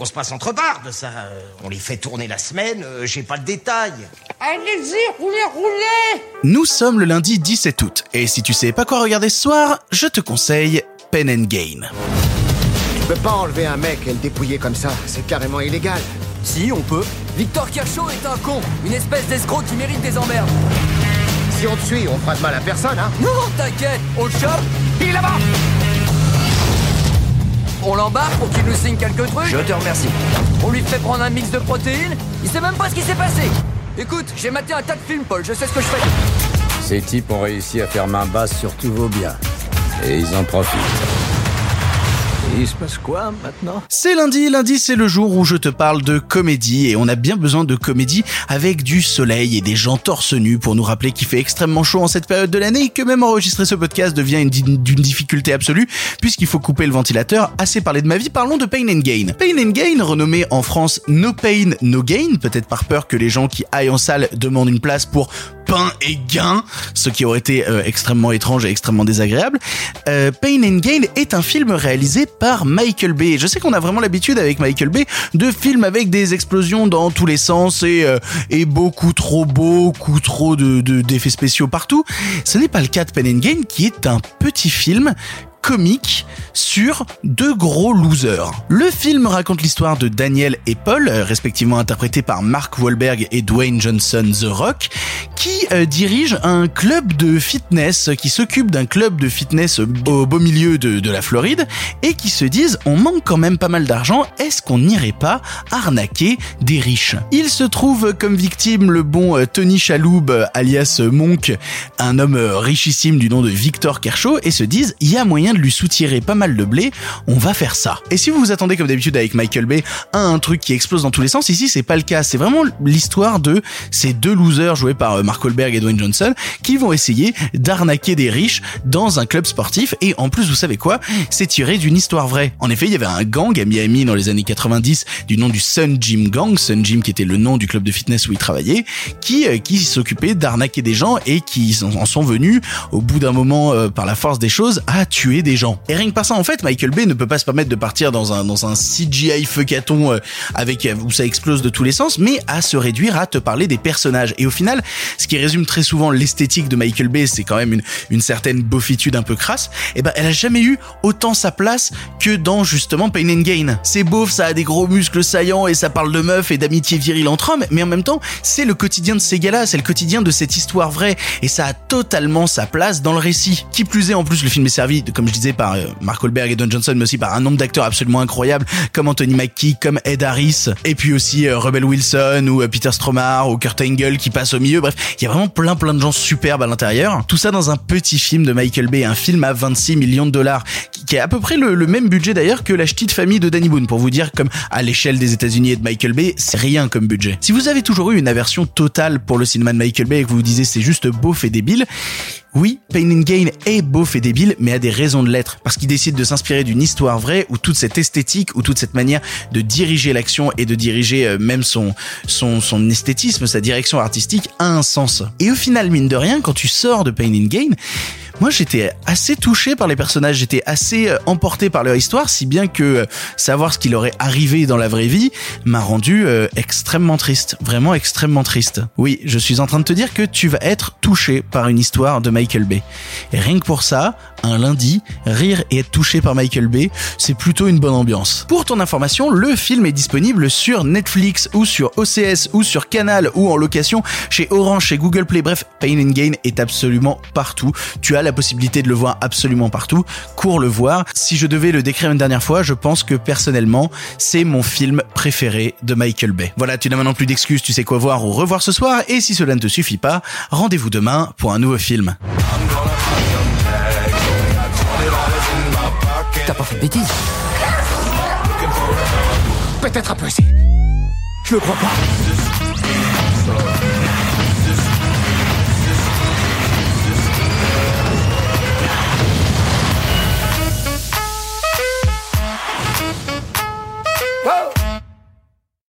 On se passe entre bardes, ça. euh, On les fait tourner la semaine, euh, j'ai pas le détail. Allez-y, roulez, roulez Nous sommes le lundi 17 août, et si tu sais pas quoi regarder ce soir, je te conseille Pen and Gain. Tu peux pas enlever un mec et le dépouiller comme ça, c'est carrément illégal. Si, on peut. Victor Kershaw est un con, une espèce d'escroc qui mérite des emmerdes. Si on te suit, on fera de mal à personne, hein Non, t'inquiète, on le chope, il est là-bas l'embarque pour qu'il nous signe quelques trucs Je te remercie. On lui fait prendre un mix de protéines, il sait même pas ce qui s'est passé. Écoute, j'ai maté un tas de films, Paul, je sais ce que je fais. Ces types ont réussi à faire main basse sur tous vos biens. Et ils en profitent. Il se passe quoi maintenant? C'est lundi, lundi c'est le jour où je te parle de comédie et on a bien besoin de comédie avec du soleil et des gens torse nus pour nous rappeler qu'il fait extrêmement chaud en cette période de l'année et que même enregistrer ce podcast devient d'une difficulté absolue puisqu'il faut couper le ventilateur. Assez parlé de ma vie, parlons de Pain and Gain. Pain and Gain, renommé en France No Pain No Gain, peut-être par peur que les gens qui aillent en salle demandent une place pour pain et gain, ce qui aurait été euh, extrêmement étrange et extrêmement désagréable. Euh, Pain and Gain est un film réalisé par Michael Bay. Je sais qu'on a vraiment l'habitude avec Michael Bay de films avec des explosions dans tous les sens et, euh, beaucoup trop, beaucoup trop de, de- d'effets spéciaux partout. Ce n'est pas le cas de and Gain qui est un petit film comique sur deux gros losers. Le film raconte l'histoire de Daniel et Paul, euh, respectivement interprétés par Mark Wahlberg et Dwayne Johnson The Rock, qui euh, dirigent un club de fitness, qui s'occupe d'un club de fitness au beau milieu de, la Floride, et qui se disent on manque quand même pas mal d'argent, est-ce qu'on n'irait pas arnaquer des riches? Il se trouve comme victime le bon euh, Tony Chaloub, alias Monk, un homme richissime du nom de Victor Kershaw, et se disent il y a moyen de lui soutirer pas mal de blé, on va faire ça. Et si vous vous attendez comme d'habitude avec Michael Bay à un truc qui explose dans tous les sens, ici c'est pas le cas, c'est vraiment l'histoire de ces deux losers joués par euh, Mark Wahlberg et Dwayne Johnson qui vont essayer d'arnaquer des riches dans un club sportif et en plus vous savez quoi, c'est tiré d'une histoire vraie. En effet, il y avait un gang à Miami dans les années 90 du nom du Sun Gym Gang, Sun Gym qui était le nom du club de fitness où il travaillait, qui euh, qui s'occupait d'arnaquer des gens et qui en sont venus au bout d'un moment euh, par la force des choses à tuer des gens. Et rien que par ça en fait, Michael Bay ne peut pas se permettre de partir dans un CGI feucaton euh, avec euh, où ça explose de tous les sens, mais à se réduire à te parler des personnages. Et au final, ce qui résume très souvent l'esthétique de Michael Bay, c'est quand même une certaine beaufitude un peu crasse. Et ben elle a jamais eu autant sa place que dans justement Pain and Gain. C'est beauf, ça a des gros muscles saillants et ça parle de meufs et d'amitié virile entre hommes, mais en même temps, c'est le quotidien de ces gars-là, c'est le quotidien de cette histoire vraie et ça a totalement sa place dans le récit. Qui plus est, en plus, le film est servi, comme je disais, par euh, Mark Wahlberg et Don Johnson, mais aussi par un nombre d'acteurs absolument incroyables, comme Anthony Mackie, comme Ed Harris, et puis aussi euh, Rebel Wilson ou euh, Peter Stromar ou Kurt Angle qui passe au milieu. Bref, il y a vraiment plein plein de gens superbes à l'intérieur. Tout ça dans un petit film de Michael Bay, un film à 26 millions de dollars, qui, a à peu près le, le même budget d'ailleurs que la petite famille de Danny Boone, pour vous dire comme à l'échelle des États-Unis et de Michael Bay, c'est rien comme budget. Si vous avez toujours eu une aversion totale pour le cinéma de Michael Bay et que vous vous disiez c'est juste beauf et débile, oui, Pain and Gain est beauf et débile, mais a des raisons de l'être, parce qu'il décide de s'inspirer d'une histoire vraie où toute cette esthétique, où toute cette manière de diriger l'action et de diriger euh, même son, son, son esthétisme, sa direction artistique a un sens. Et au final, mine de rien, quand tu sors de Pain and Gain, moi j'étais assez touché par les personnages, j'étais assez euh, emporté par leur histoire, si bien que euh, savoir ce qui leur est arrivé dans la vraie vie m'a rendu euh, extrêmement triste, vraiment extrêmement triste. Oui, je suis en train de te dire que tu vas être touché par une histoire de Michael Bay. Et rien que pour ça, un lundi, rire et être touché par Michael Bay, c'est plutôt une bonne ambiance. Pour ton information, le film est disponible sur Netflix ou sur OCS ou sur Canal ou en location chez Orange, chez Google Play. Bref, Pain and Gain est absolument partout. Tu as la possibilité de le voir absolument partout. Cours le voir. Si je devais le décrire une dernière fois, je pense que personnellement, c'est mon film préféré de Michael Bay. Voilà, tu n'as maintenant plus d'excuses, tu sais quoi voir ou revoir ce soir. Et si cela ne te suffit pas, rendez-vous demain pour un nouveau film. T'as pas fait de bêtises Peut-être un peu, si. Je le crois pas.